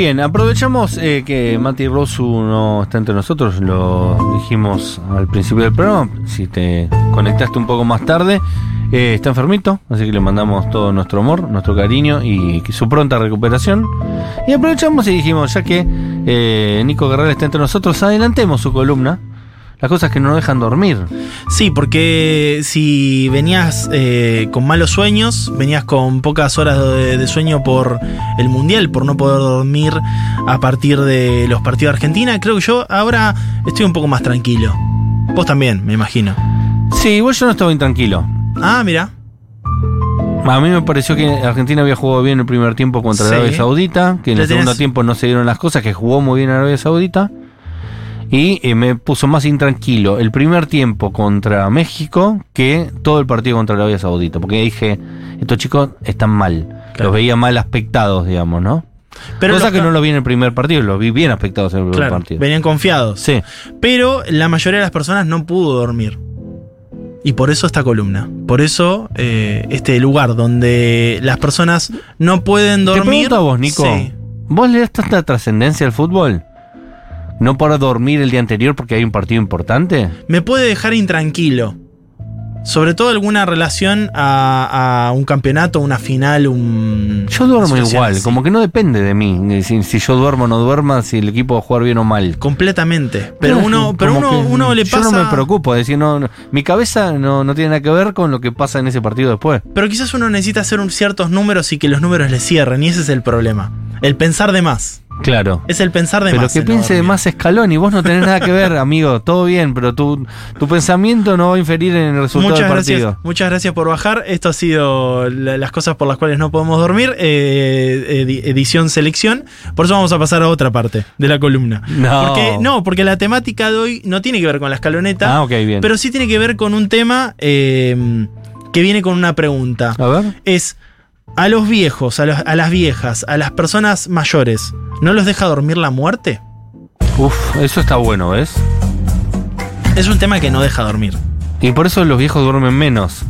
Bien, aprovechamos eh, que Mati Rosu no está entre nosotros, lo dijimos al principio del programa, si te conectaste un poco más tarde, eh, está enfermito, así que le mandamos todo nuestro amor, nuestro cariño y su pronta recuperación. Y aprovechamos y dijimos, ya que eh, Nico Guerrero está entre nosotros, adelantemos su columna las cosas que no dejan dormir. Sí, porque si venías eh, con malos sueños, venías con pocas horas de, de, sueño por el Mundial, por no poder dormir a partir de los partidos de Argentina, creo que yo ahora estoy un poco más tranquilo. Vos también, me imagino. Sí, igual yo no estaba intranquilo. Ah, mira. A mí me pareció que Argentina había jugado bien el primer tiempo contra Sí. Arabia Saudita, que en el tenés- segundo tiempo no se dieron las cosas, que jugó muy bien Arabia Saudita. Y eh, me puso más intranquilo el primer tiempo contra México que todo el partido contra Arabia Saudita. Porque dije, estos chicos están mal. Claro. Los veía mal aspectados, digamos, ¿no? Pero Cosa que no lo vi en el primer partido, los vi bien aspectados en el primer partido. venían confiados. Sí. Pero la mayoría de las personas no pudo dormir. Y por eso esta columna. Por eso eh, este lugar donde las personas no pueden Te dormir. pregunto a vos, Nico. Sí. ¿Vos le das tanta trascendencia al fútbol? ¿No para dormir el día anterior porque hay un partido importante? me puede dejar intranquilo. Sobre todo alguna relación a, a un campeonato, una final, un. Yo duermo igual, así. como que no depende de mí, si, si yo duermo o no duerma, si el equipo va a jugar bien o mal. Completamente. Pero Claro, uno, pero uno, uno le pasa. Yo no me preocupo, es decir, no, no- mi cabeza no, no tiene nada que ver con lo que pasa en ese partido después. Pero quizás uno necesita hacer un- ciertos números y que los números le cierren, y ese es el problema. El pensar de más. Claro. Es el pensar de Pero más. que piense de más escalón y vos no tenés nada que ver, amigo, todo bien, pero tu, tu pensamiento no va a inferir en el resultado Muchas del gracias, partido. muchas gracias por bajar. Esto ha sido la- las cosas por las cuales no podemos dormir. eh, edi- edición selección. Por eso vamos a pasar a otra parte de la columna. No. Porque, no, porque la temática de hoy no tiene que ver con la escaloneta. Ah, ok, bien. Pero sí tiene que ver con un tema eh, que viene con una pregunta. A ver. Es a los viejos, a, los- a las viejas, a las personas mayores, ¿no los deja dormir la muerte? Uf, eso está bueno, ¿ves? Es un tema que no deja dormir. Y por eso los viejos duermen menos.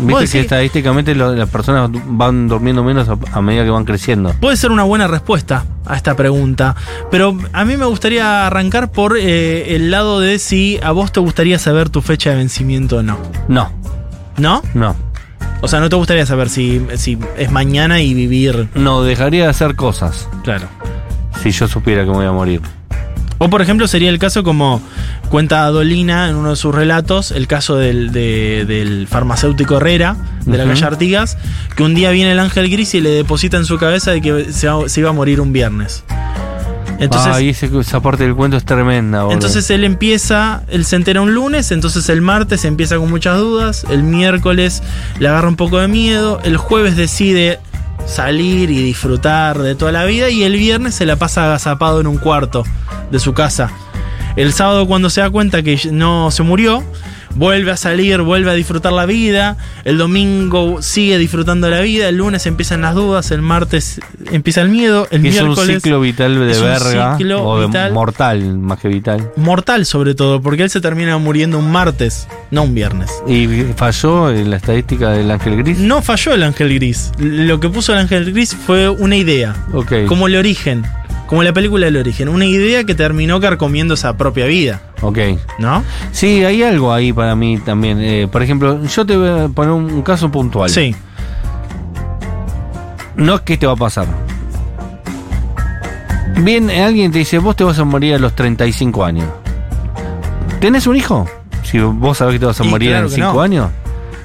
¿Vos Viste que estadísticamente lo- las personas van durmiendo menos a, a medida que van creciendo. Puede ser una buena respuesta a esta pregunta, pero a mí me gustaría arrancar por eh, el lado de si a vos te gustaría saber tu fecha de vencimiento o no. No, ¿No? no. O sea, no te gustaría saber si, si es mañana y vivir. No, dejaría de hacer cosas Claro. si yo supiera que me voy a morir. O por ejemplo sería el caso como cuenta Dolina en uno de sus relatos, el caso del, de- del farmacéutico Herrera, de la Ujú. calle Artigas, que un día viene el ángel gris y le deposita en su cabeza de que se, va- se iba a morir un viernes. Entonces, ese- esa parte del cuento es tremenda, boludo. entonces él empieza, él se entera un lunes, entonces el martes empieza con muchas dudas, el miércoles le agarra un poco de miedo, el jueves decide salir y disfrutar de toda la vida y el viernes se la pasa agazapado en un cuarto de su casa. El sábado cuando se da cuenta que no se murió, vuelve a salir, vuelve a disfrutar la vida, el domingo sigue disfrutando la vida, el lunes empiezan las dudas, el martes empieza el miedo, el Que es un miércoles ciclo vital de verga. ciclo o de vital. mortal, más que vital. mortal sobre todo, porque él se termina muriendo un martes, no un viernes. Y falló en la estadística del ángel gris. No falló el ángel gris. Lo que puso el ángel gris fue una idea, como el origen, como la película El origen, una idea que terminó carcomiendo esa propia vida, Ok. ¿no? Sí, hay algo ahí para mí también. Eh, por ejemplo, yo te voy a poner un, caso puntual. Sí, No es que te va a pasar. Bien, alguien te dice, vos te vas a morir a los 35 años. ¿Tenés un hijo? Si vos sabés que te vas a Y morir claro en que 5 no. años.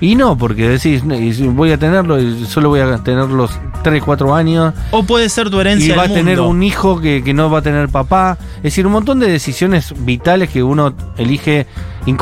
Y no, porque decís, "No, y si voy a tenerlo, y solo voy a tener los 3, 4 años. o puede ser tu Y herencia va a tener mundo. un hijo que, que no va a tener papá. Es decir, un montón de decisiones vitales que uno elige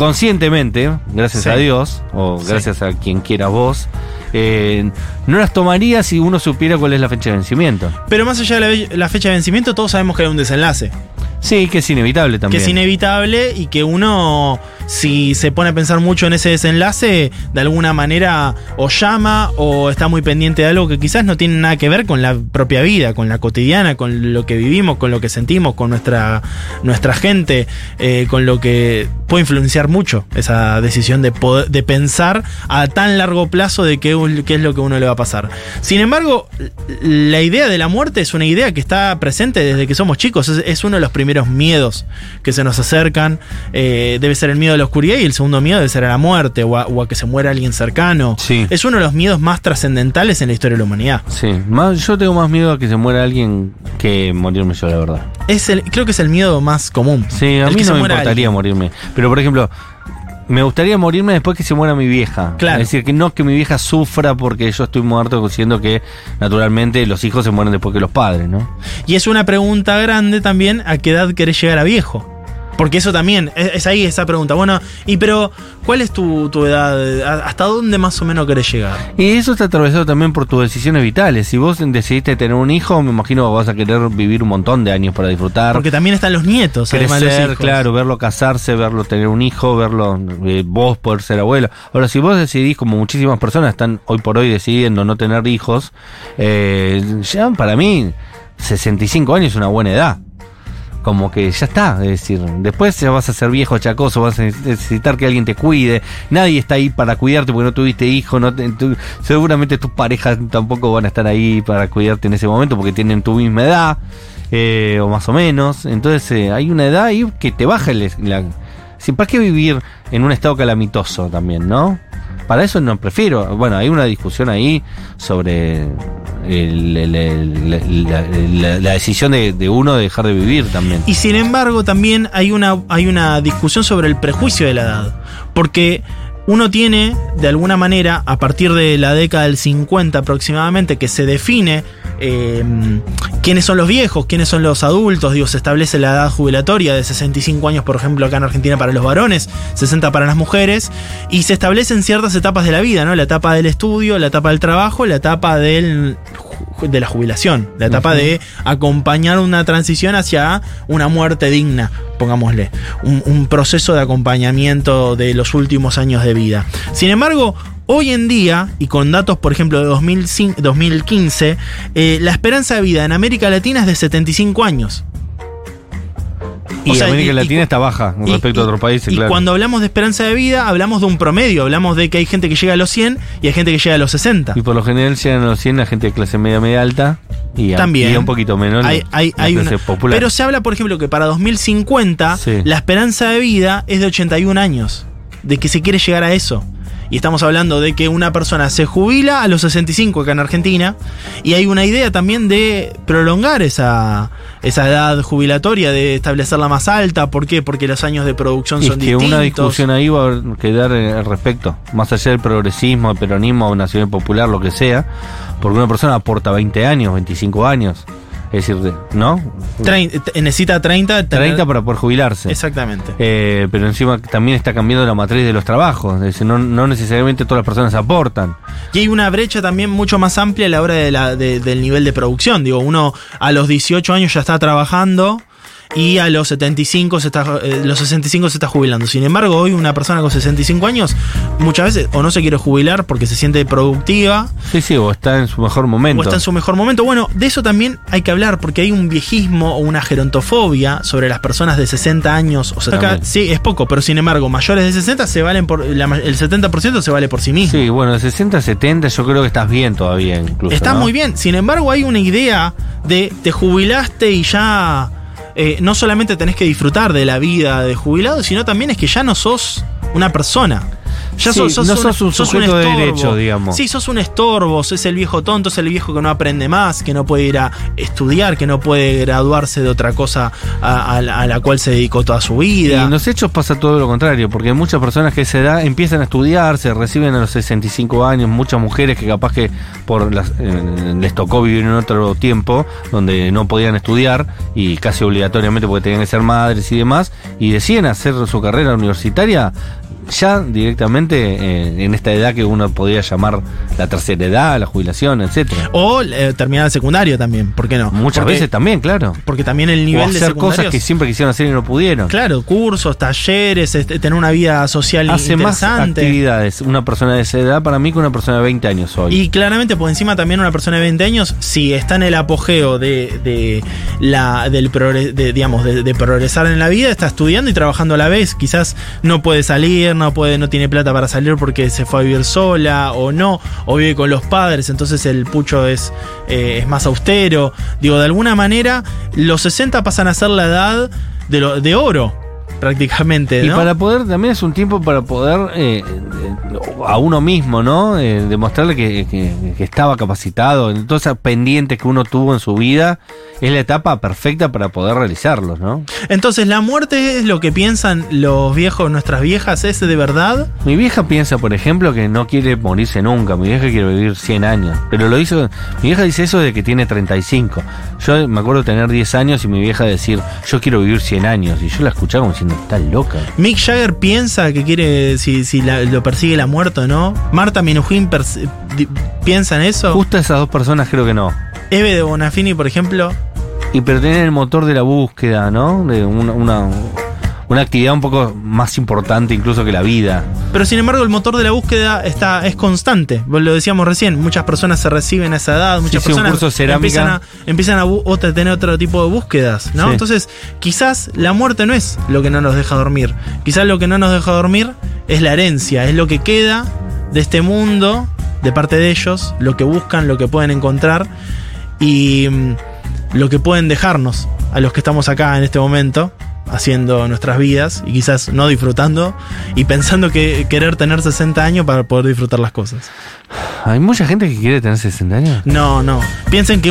inconscientemente, gracias Sí. a Dios, o Sí. gracias a quien quiera vos. eh, no las tomaría si uno supiera cuál es la fecha de vencimiento. Pero más allá de la, la fecha de vencimiento, todos sabemos que hay un desenlace. Sí, que es inevitable que también. es inevitable y que uno, si se pone a pensar mucho en ese desenlace, de alguna manera o llama o está muy pendiente de algo que quizás no tiene nada que ver con la propia vida, con la cotidiana, con lo que vivimos, con lo que sentimos, con nuestra, nuestra gente, eh, con lo que puede influenciar mucho esa decisión de, poder- de pensar a tan largo plazo de qué, qué es lo que uno le va a pasar. Sin embargo, la idea de la muerte es una idea que está presente desde que somos chicos. Es, uno de los primeros miedos que se nos acercan. Eh, debe ser el miedo la oscuridad y el segundo miedo debe ser a la muerte o a, o a que se muera alguien cercano. Sí. Es uno de los miedos más trascendentales en la historia de la humanidad. Sí, más, yo tengo más miedo a que se muera alguien que morirme yo, la verdad. Es el, creo que es el miedo más común. Sí, a mí no me importaría alguien. morirme. Pero, por ejemplo, me gustaría morirme después que se muera mi vieja. Claro. Es decir, que no que mi vieja sufra porque yo estoy muerto, siendo que naturalmente los hijos se mueren después que los padres, ¿no? Y es una pregunta grande también a qué edad querés llegar a viejo. Porque eso también, es, es ahí esa pregunta. Bueno, y pero, ¿cuál es tu, tu edad? ¿A- ¿Hasta dónde más o menos querés llegar? Y eso está atravesado también por tus decisiones vitales. Si vos decidiste tener un hijo, me imagino que vas a querer vivir un montón de años para disfrutar. Porque también están los nietos, además de los crecer, hijos. claro, verlo casarse, verlo tener un hijo, verlo eh, vos poder ser abuelo. Ahora, si vos decidís, como muchísimas personas están hoy por hoy decidiendo no tener hijos, eh, ya para mí 65 años es una buena edad. Como que ya está, es decir, después ya vas a ser viejo chacoso, vas a necesitar que alguien te cuide, nadie está ahí para cuidarte porque no tuviste hijo, no te- seguramente tus parejas tampoco van a estar ahí para cuidarte en ese momento porque tienen tu misma edad, eh, o más o menos, entonces eh, hay una edad ahí que te baja el, la... ¿Para qué vivir en un estado calamitoso también, no? Para eso no prefiero. Bueno, hay una discusión ahí sobre el- la- la decisión de, de uno de dejar de vivir también. Y sin embargo, también hay una, hay una discusión sobre el prejuicio de la edad. Porque uno tiene, de alguna manera, a partir de la década del 50 aproximadamente, que se define eh, quiénes son los viejos, quiénes son los adultos, digo, se establece la edad jubilatoria de 65 años, por ejemplo, acá en Argentina para los varones, 60 para las mujeres, y se establecen ciertas etapas de la vida, ¿no? La etapa del estudio, la etapa del trabajo, la etapa del de la jubilación, la etapa de acompañar una transición hacia una muerte digna, pongámosle, un, un proceso de acompañamiento de los últimos años de vida. Sin embargo, hoy en día, y con datos, por ejemplo, de 2005 2015, eh, la esperanza de vida en América Latina es de 75 años. Y o sea, América y- Latina está baja Y- respecto a otros países, y claro. cuando hablamos de esperanza de vida, hablamos de un promedio, hablamos de que hay gente que llega a los 100 y hay gente que llega a los 60. Y por lo general llegan a los 100 la gente de clase media, media alta. Y a- También. y a un poquito menos hay, hay- hay una- popular. Pero se habla, por ejemplo, que para 2050 Sí. la esperanza de vida es de 81 años. De que se quiere llegar a eso. Y estamos hablando de que una persona se jubila a los 65 acá en Argentina. Y hay una idea también de prolongar esa, esa edad jubilatoria, de establecerla más alta. ¿Por qué? Porque los años de producción Y es son que distintos. una discusión ahí va a haber que dar eh, al respecto. Más allá del progresismo, el peronismo, nacional popular, lo que sea. Porque una persona aporta 20 años, 25 años. Es decir, de- ¿no? Trein- eh, necesita 30. tener- 30 para poder jubilarse. Exactamente. Eh, pero encima también está cambiando la matriz de los trabajos. Es decir, no, no necesariamente todas las personas aportan. Y hay una brecha también mucho más amplia a la hora de la, de- del nivel de producción. Digo, uno a los 18 años ya está trabajando y a los 75 se está, eh, los 65 se está jubilando. Sin embargo, hoy una persona con 65 años muchas veces o no se quiere jubilar porque se siente productiva Sí, sí, o está en su mejor momento. o está en su mejor momento. Bueno, de eso también hay que hablar porque hay un viejismo o una gerontofobia sobre las personas de 60 años. O sea, acá, sí, es poco, pero sin embargo, mayores de 60 se valen por la el 70% se vale por sí mismo. Sí, bueno, de 60 a 70 yo creo que estás bien todavía incluso. Está ¿no? muy bien. Sin embargo, hay una idea de te jubilaste y ya eh, no solamente tenés que disfrutar de la vida de jubilado, sino también es que ya no sos una persona. Ya Sí, no sos un sujeto de derecho, digamos. Sí, sos un estorbo, sos el viejo tonto, sos el viejo que no aprende más, que no puede ir a estudiar, que no puede graduarse de otra cosa a, a la, a la cual se dedicó toda su Y vida. en los hechos pasa todo lo contrario, porque muchas personas que a esa edad empiezan a estudiar, se reciben a los 65 años, muchas mujeres que capaz que por las, eh, les tocó vivir en otro tiempo donde no podían estudiar y casi obligatoriamente porque tenían que ser madres y demás, y deciden hacer su carrera universitaria ya directamente eh, en esta edad que uno podría llamar la tercera edad, la jubilación, etcétera. O eh, terminar el secundario también, ¿por qué no? Muchas Porque- veces también, claro. Porque también el O nivel de hacer cosas que siempre quisieron hacer y no pudieron. Claro, cursos, talleres, este, tener una vida social Hace más actividades una persona de esa edad para mí que una persona de 20 años hoy. Y claramente por encima también una persona de 20 años, si está en el apogeo de, de la del progre- de, digamos, de, de progresar en la vida, está estudiando y trabajando a la vez. Quizás no puede salir, no puede, no tiene plata para salir porque se fue a vivir sola o no, o vive con los padres, entonces el pucho es, eh, es más austero. Digo, de alguna manera, los 60 pasan a ser la edad de, lo, de oro, prácticamente. Y para poder, también es un tiempo para poder eh, eh, a uno mismo, ¿no? Eh, demostrarle que, que- que estaba capacitado, en todas esas pendientes que uno tuvo en su vida, es la etapa perfecta para poder realizarlos, ¿no? Entonces, la muerte es lo que piensan los viejos, nuestras viejas, ¿es de verdad? Mi vieja piensa, por ejemplo, que no quiere morirse nunca. Mi vieja quiere vivir 100 años. Pero lo hizo. Mi vieja dice eso de que tiene 35. Yo me acuerdo tener 10 años y mi vieja decir, yo quiero vivir 100 años. Y yo la escuchaba como diciendo, está loca. Mick Jagger piensa que quiere, si, si la- lo persigue la muerte o no. Marta Minujín piensa en eso. Justo esas dos personas creo que no. Eve de Bonafini, por ejemplo. Y pero tener el motor de la búsqueda, ¿no? De una, una, una actividad un poco más importante incluso que la vida. Pero sin embargo, el motor de la búsqueda está, es constante. Lo decíamos recién, muchas personas se reciben a esa edad, muchas sí, personas curso empiezan a, empiezan tener otro tipo de búsquedas, ¿no? Sí. Entonces, quizás la muerte no es lo que no nos deja dormir. Quizás lo que no nos deja dormir es la herencia, es lo que queda de este mundo, de parte de ellos, lo que buscan, lo que pueden encontrar y mm, lo que pueden dejarnos a los que estamos acá en este momento haciendo nuestras vidas y quizás no disfrutando y pensando que querer tener 60 años para poder disfrutar las cosas. Hay mucha gente que quiere tener 60 años. No, no. Piensen que